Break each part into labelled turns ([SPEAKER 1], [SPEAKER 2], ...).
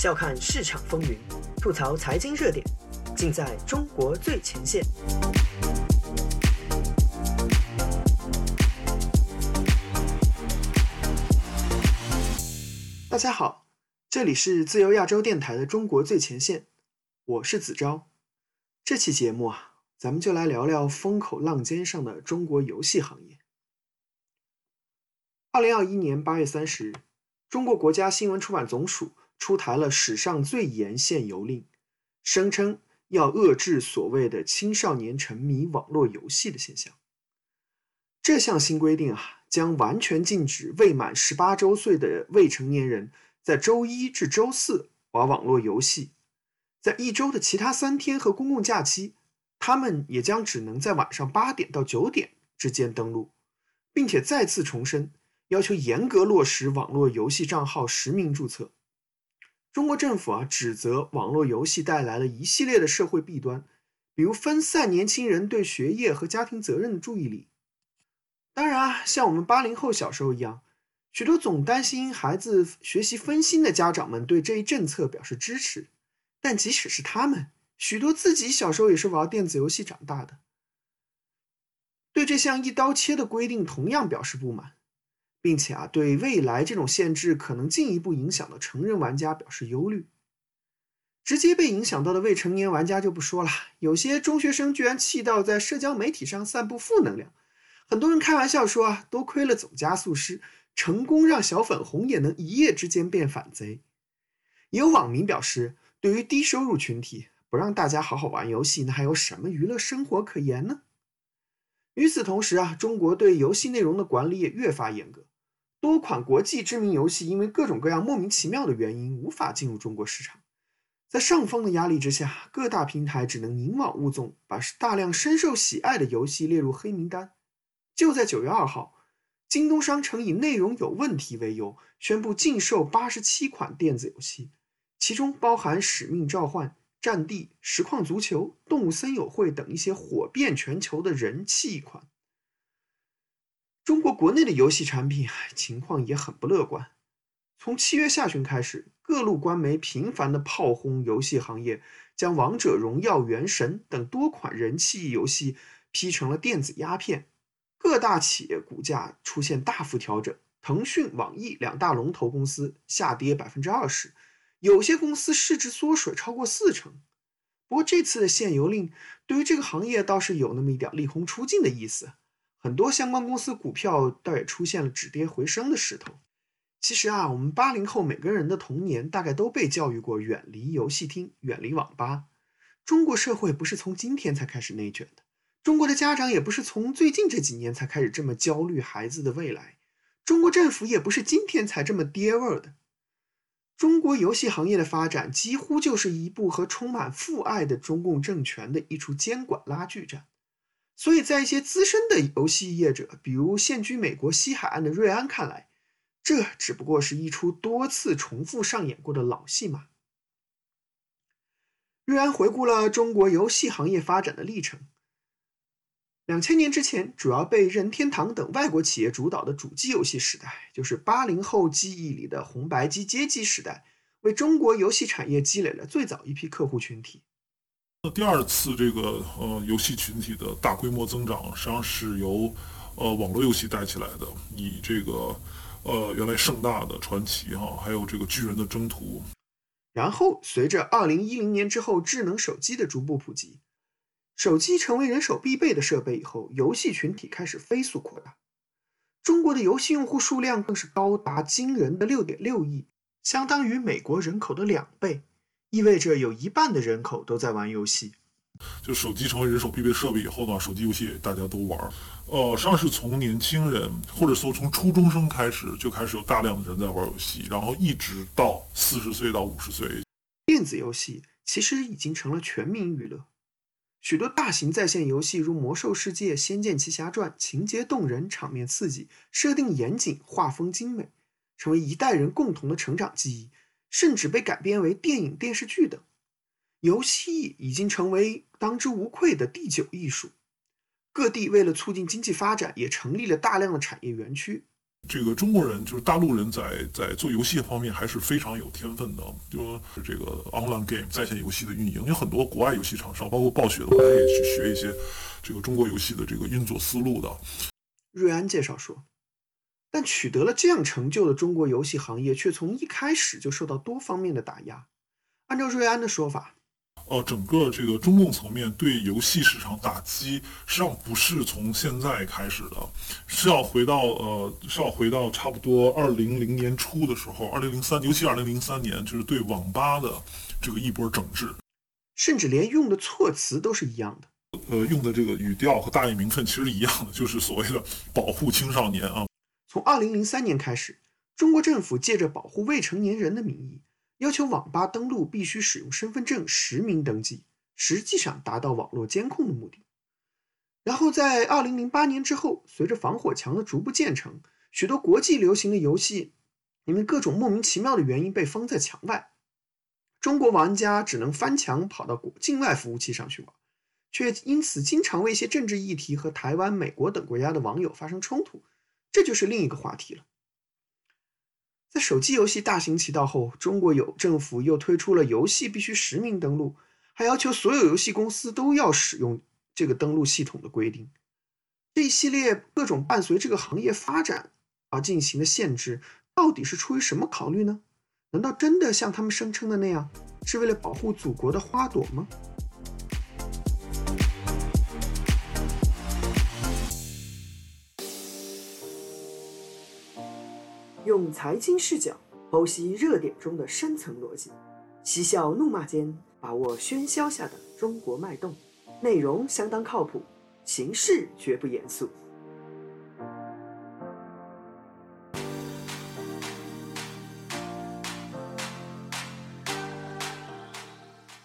[SPEAKER 1] 笑看市场风云，吐槽财经热点，尽在中国最前线。大家好，这里是自由亚洲电台的中国最前线，我是子昭。这期节目啊，咱们就来聊聊风口浪尖上的中国游戏行业。二零二一年八月三十日，中国国家新闻出版总署出台了史上最严限游令，声称要遏制所谓的青少年沉迷网络游戏的现象。这项新规定啊，将完全禁止未满十八周岁的未成年人在周一至周四玩网络游戏，在一周的其他三天和公共假期，他们也将只能在晚上八点到九点之间登录，并且再次重申。要求严格落实网络游戏账号实名注册。中国政府啊，指责网络游戏带来了一系列的社会弊端，比如分散年轻人对学业和家庭责任的注意力。当然啊，像我们八零后小时候一样，许多总担心孩子学习分心的家长们对这一政策表示支持。但即使是他们，许多自己小时候也是玩电子游戏长大的，对这项一刀切的规定同样表示不满。并且啊，对未来这种限制可能进一步影响到成人玩家表示忧虑。直接被影响到的未成年玩家就不说了，有些中学生居然气到在社交媒体上散布负能量。很多人开玩笑说啊，多亏了总加速师，成功让小粉红也能一夜之间变反贼。也有网民表示，对于低收入群体，不让大家好好玩游戏，那还有什么娱乐生活可言呢？与此同时啊，中国对游戏内容的管理也越发严格。多款国际知名游戏因为各种各样莫名其妙的原因无法进入中国市场，在上方的压力之下，各大平台只能宁枉勿纵，把大量深受喜爱的游戏列入黑名单。就在九月二号，京东商城以内容有问题为由，宣布禁售八十七款电子游戏，其中包含《使命召唤》《战地》《实况足球》《动物森友会》等一些火遍全球的人气款。中国国内的游戏产品情况也很不乐观。从七月下旬开始，各路官媒频繁的炮轰游戏行业，将《王者荣耀》《原神》等多款人气游戏批成了电子鸦片。各大企业股价出现大幅调整，腾讯、网易两大龙头公司下跌百分之二十，有些公司市值缩水超过四成。不过这次的限游令对于这个行业倒是有那么一点利空出尽的意思。很多相关公司股票倒也出现了止跌回升的势头。其实啊，我们八零后每个人的童年大概都被教育过远离游戏厅、远离网吧。中国社会不是从今天才开始内卷的，中国的家长也不是从最近这几年才开始这么焦虑孩子的未来，中国政府也不是今天才这么爹味儿的。中国游戏行业的发展几乎就是一部和充满父爱的中共政权的一出监管拉锯战。所以在一些资深的游戏业者，比如现居美国西海岸的瑞安看来，这只不过是一出多次重复上演过的老戏码。瑞安回顾了中国游戏行业发展的历程：两千年之前，主要被任天堂等外国企业主导的主机游戏时代，就是八零后记忆里的红白机街机时代，为中国游戏产业积累了最早一批客户群体。
[SPEAKER 2] 那第二次这个呃游戏群体的大规模增长，实际上是由呃网络游戏带起来的。以这个呃原来盛大的传奇哈，还有这个巨人的征途。
[SPEAKER 1] 然后随着二零一零年之后智能手机的逐步普及，手机成为人手必备的设备以后，游戏群体开始飞速扩大。中国的游戏用户数量更是高达惊人的六点六亿，相当于美国人口的两倍。意味着有一半的人口都在玩游戏，
[SPEAKER 2] 就手机成为人手必备设备以后呢，手机游戏大家都玩。呃，实际上是从年轻人或者说从初中生开始就开始有大量的人在玩游戏，然后一直到四十岁到五十岁。
[SPEAKER 1] 电子游戏其实已经成了全民娱乐，许多大型在线游戏如《魔兽世界》《仙剑奇侠传》，情节动人，场面刺激，设定严谨，画风精美，成为一代人共同的成长记忆。甚至被改编为电影、电视剧等，游戏已经成为当之无愧的第九艺术。各地为了促进经济发展，也成立了大量的产业园区。
[SPEAKER 2] 这个中国人就是大陆人在在做游戏方面还是非常有天分的，就是这个 online game 在线游戏的运营，有很多国外游戏厂商，包括暴雪的话，他也去学一些这个中国游戏的这个运作思路的。
[SPEAKER 1] 瑞安介绍说，但取得了这样成就的中国游戏行业，却从一开始就受到多方面的打压。按照瑞安的说法。
[SPEAKER 2] 呃，整个这个中共层面对游戏市场打击，实际上不是从现在开始的，是要回到呃，是要回到差不多二零零年初的时候，二零零三，尤其二零零三年，就是对网吧的这个一波整治，
[SPEAKER 1] 甚至连用的措辞都是一样的。
[SPEAKER 2] 呃，用的这个语调和大义名分其实一样的，就是所谓的保护青少年啊。
[SPEAKER 1] 从二零零三年开始，中国政府借着保护未成年人的名义。要求网吧登录必须使用身份证实名登记，实际上达到网络监控的目的。然后在二零零八年之后，随着防火墙的逐步建成，许多国际流行的游戏因为各种莫名其妙的原因被封在墙外，中国玩家只能翻墙跑到国境外服务器上去玩，却因此经常为一些政治议题和台湾、美国等国家的网友发生冲突，这就是另一个话题了。在手机游戏大行其道后，中国有政府又推出了游戏必须实名登录，还要求所有游戏公司都要使用这个登录系统的规定。这一系列各种伴随这个行业发展而进行的限制，到底是出于什么考虑呢？难道真的像他们声称的那样，是为了保护祖国的花朵吗？用财经视角剖析热点中的深层逻辑，嬉笑怒骂间把握喧嚣下的中国脉动。内容相当靠谱，形式绝不严肃。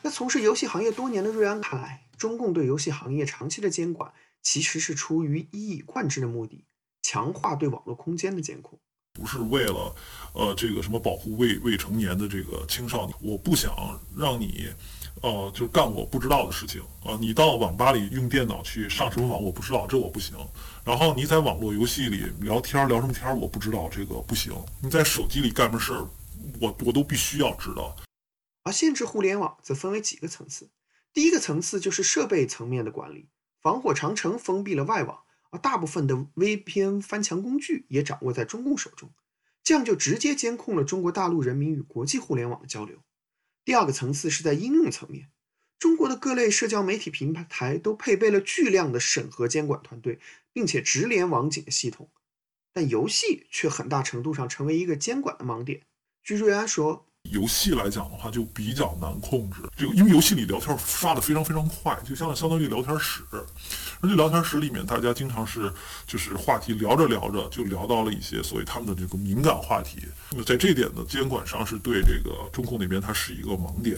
[SPEAKER 1] 在从事游戏行业多年的瑞安看来，中共对游戏行业长期的监管，其实是出于一以贯之的目的，强化对网络空间的监控。
[SPEAKER 2] 不是为了，呃，这个什么保护未未成年的这个青少年，我不想让你，呃，就干我不知道的事情啊。你到网吧里用电脑去上什么网，我不知道，这我不行。然后你在网络游戏里聊天聊什么天，我不知道，这个不行。你在手机里干什么事儿，我我都必须要知道。
[SPEAKER 1] 而限制互联网则分为几个层次，第一个层次就是设备层面的管理，防火长城封闭了外网。而大部分的 VPN 翻墙工具也掌握在中共手中，这样就直接监控了中国大陆人民与国际互联网的交流。第二个层次是在应用层面，中国的各类社交媒体平台都配备了巨量的审核监管团队，并且直连网警的系统，但游戏却很大程度上成为一个监管的盲点。据瑞安说。
[SPEAKER 2] 游戏来讲的话，就比较难控制。这个因为游戏里聊天发的非常非常快，就相当相当于聊天室。而且聊天室里面，大家经常是就是话题聊着聊着就聊到了一些所谓他们的这个敏感话题。那么在这点呢监管上，是对这个中控那边它是一个盲点。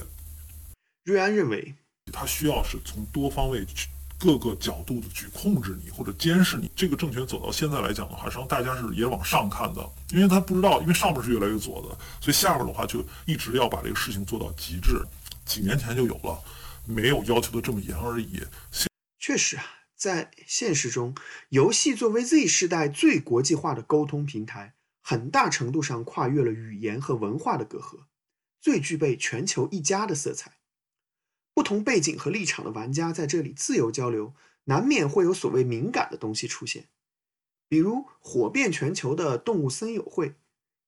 [SPEAKER 1] 瑞安认为，
[SPEAKER 2] 它需要是从多方位去。各个角度的去控制你或者监视你，这个政权走到现在来讲的话，实际上大家是也往上看的，因为他不知道，因为上面是越来越左的，所以下面的话就一直要把这个事情做到极致。几年前就有了，没有要求的这么严而已。
[SPEAKER 1] 确实啊，在现实中，游戏作为 Z 时代最国际化的沟通平台，很大程度上跨越了语言和文化的隔阂，最具备全球一家的色彩。不同背景和立场的玩家在这里自由交流，难免会有所谓敏感的东西出现，比如火遍全球的动物森友会，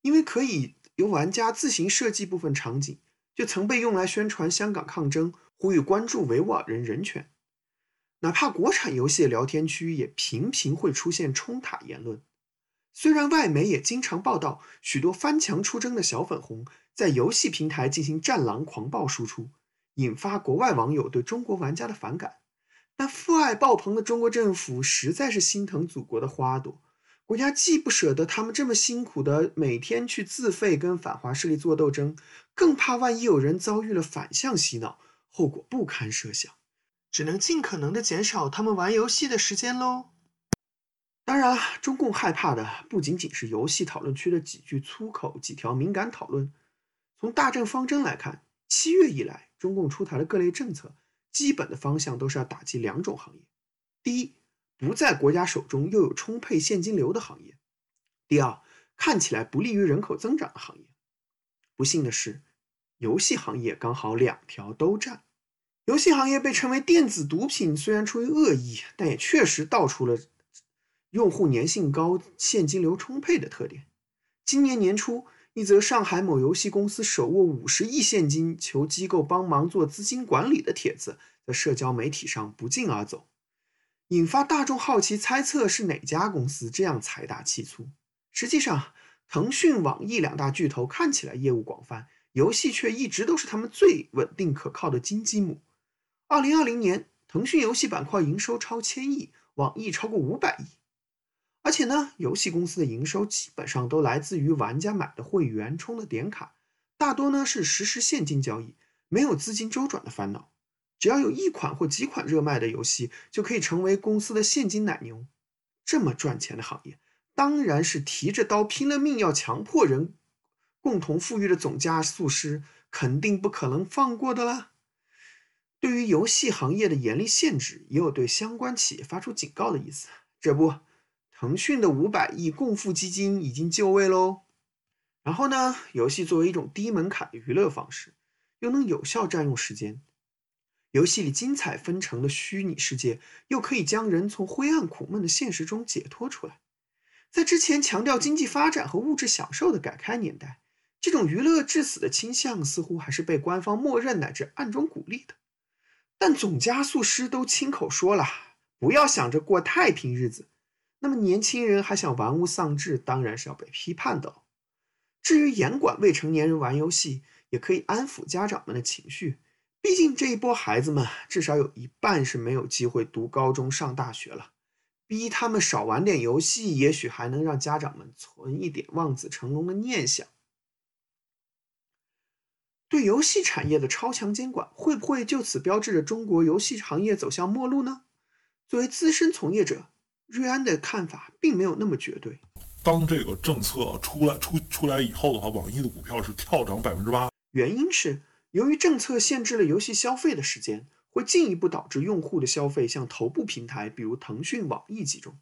[SPEAKER 1] 因为可以由玩家自行设计部分场景，就曾被用来宣传香港抗争，呼吁关注维吾尔人人权。哪怕国产游戏聊天区也频频会出现冲塔言论，虽然外媒也经常报道许多翻墙出征的小粉红在游戏平台进行战狼狂暴输出。引发国外网友对中国玩家的反感，但父爱爆棚的中国政府实在是心疼祖国的花朵，国家既不舍得他们这么辛苦的每天去自费跟反华势力做斗争，更怕万一有人遭遇了反向洗脑，后果不堪设想，只能尽可能的减少他们玩游戏的时间喽。当然，中共害怕的不仅仅是游戏讨论区的几句粗口、几条敏感讨论，从大政方针来看。七月以来，中共出台的各类政策，基本的方向都是要打击两种行业：第一，不在国家手中又有充沛现金流的行业；第二，看起来不利于人口增长的行业。不幸的是，游戏行业刚好两条都占。游戏行业被称为电子毒品，虽然出于恶意，但也确实道出了用户粘性高、现金流充沛的特点。今年年初，一则上海某游戏公司手握五十亿现金，求机构帮忙做资金管理的帖子，在社交媒体上不胫而走，引发大众好奇，猜测是哪家公司这样财大气粗。实际上，腾讯、网易两大巨头看起来业务广泛，游戏却一直都是他们最稳定可靠的金鸡母。二零二零年，腾讯游戏板块营收超千亿，网易超过五百亿。而且呢，游戏公司的营收基本上都来自于玩家买的会员、充的点卡，大多呢是实时现金交易，没有资金周转的烦恼。只要有一款或几款热卖的游戏，就可以成为公司的现金奶牛。这么赚钱的行业。当然是提着刀拼了命要强迫人共同富裕的总加速师，肯定不可能放过的啦。对于游戏行业的严厉限制，也有对相关企业发出警告的意思。这不，腾讯的五百亿共富基金已经就位喽。然后呢，游戏作为一种低门槛的娱乐方式，又能有效占用时间，游戏里精彩纷呈的虚拟世界，又可以将人从灰暗苦闷的现实中解脱出来。在之前强调经济发展和物质享受的改开年代，这种娱乐致死的倾向似乎还是被官方默认乃至暗中鼓励的。但总加速师都亲口说了，不要想着过太平日子。那么年轻人还想玩物丧志，当然是要被批判的。至于严管未成年人玩游戏，也可以安抚家长们的情绪。毕竟这一波孩子们至少有一半是没有机会读高中、上大学了。逼他们少玩点游戏，也许还能让家长们存一点望子成龙的念想。对游戏产业的超强监管，会不会就此标志着中国游戏行业走向末路呢？作为资深从业者，瑞安的看法并没有那么绝对。
[SPEAKER 2] 当这个政策出来出出来以后的话，网易的股票是跳涨百分之八，
[SPEAKER 1] 原因是由于政策限制了游戏消费的时间。会进一步导致用户的消费向头部平台，比如腾讯、网易集中。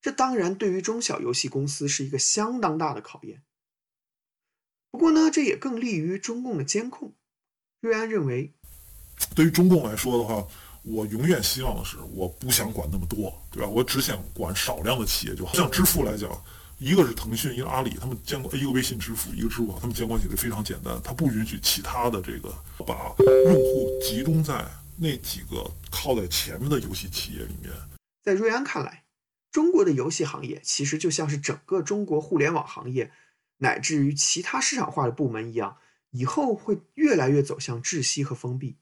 [SPEAKER 1] 这当然对于中小游戏公司是一个相当大的考验。不过呢，这也更利于中共的监控。瑞安认为，
[SPEAKER 2] 对于中共来说的话，我永远希望的是，我不想管那么多，对吧？我只想管少量的企业就好。像支付来讲，一个是腾讯，一个阿里，他们监管一个微信支付，一个支付宝，他们监管起来非常简单，它不允许其他的这个把用户集中在。那几个靠在前面的游戏企业里面，
[SPEAKER 1] 在瑞安看来，中国的游戏行业其实就像是整个中国互联网行业，乃至于其他市场化的部门一样，以后会越来越走向窒息和封闭。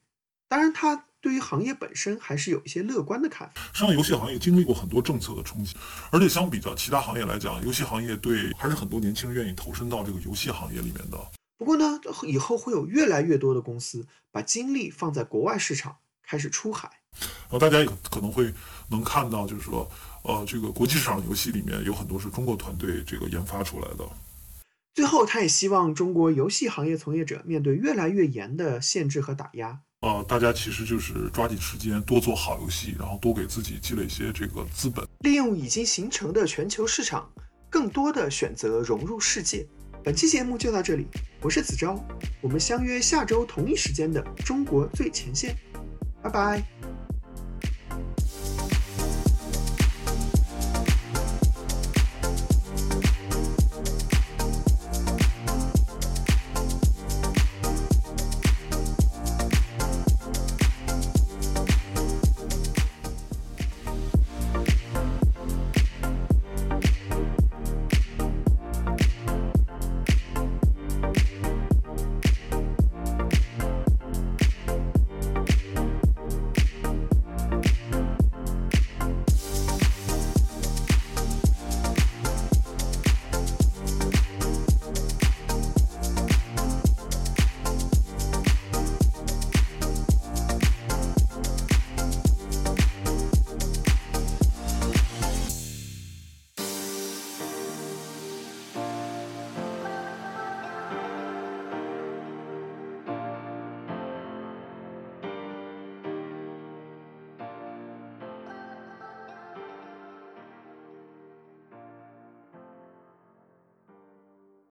[SPEAKER 1] 当然，他对于行业本身还是有一些乐观的看法。
[SPEAKER 2] 实际上，游戏行业经历过很多政策的冲击，而且相比较其他行业来讲，游戏行业对还是很多年轻人愿意投身到这个游戏行业里面的。
[SPEAKER 1] 不过呢，以后会有越来越多的公司把精力放在国外市场。开始出海，
[SPEAKER 2] 然后大家也可能会能看到，就是说，呃，这个国际市场游戏里面有很多是中国团队这个研发出来的。
[SPEAKER 1] 最后，他也希望中国游戏行业从业者面对越来越严的限制和打压，
[SPEAKER 2] 呃，大家其实就是抓紧时间多做好游戏，然后多给自己积累一些这个资本，
[SPEAKER 1] 利用已经形成的全球市场，更多的选择融入世界。本期节目就到这里，我是子昭，我们相约下周同一时间的中国最前线。拜拜。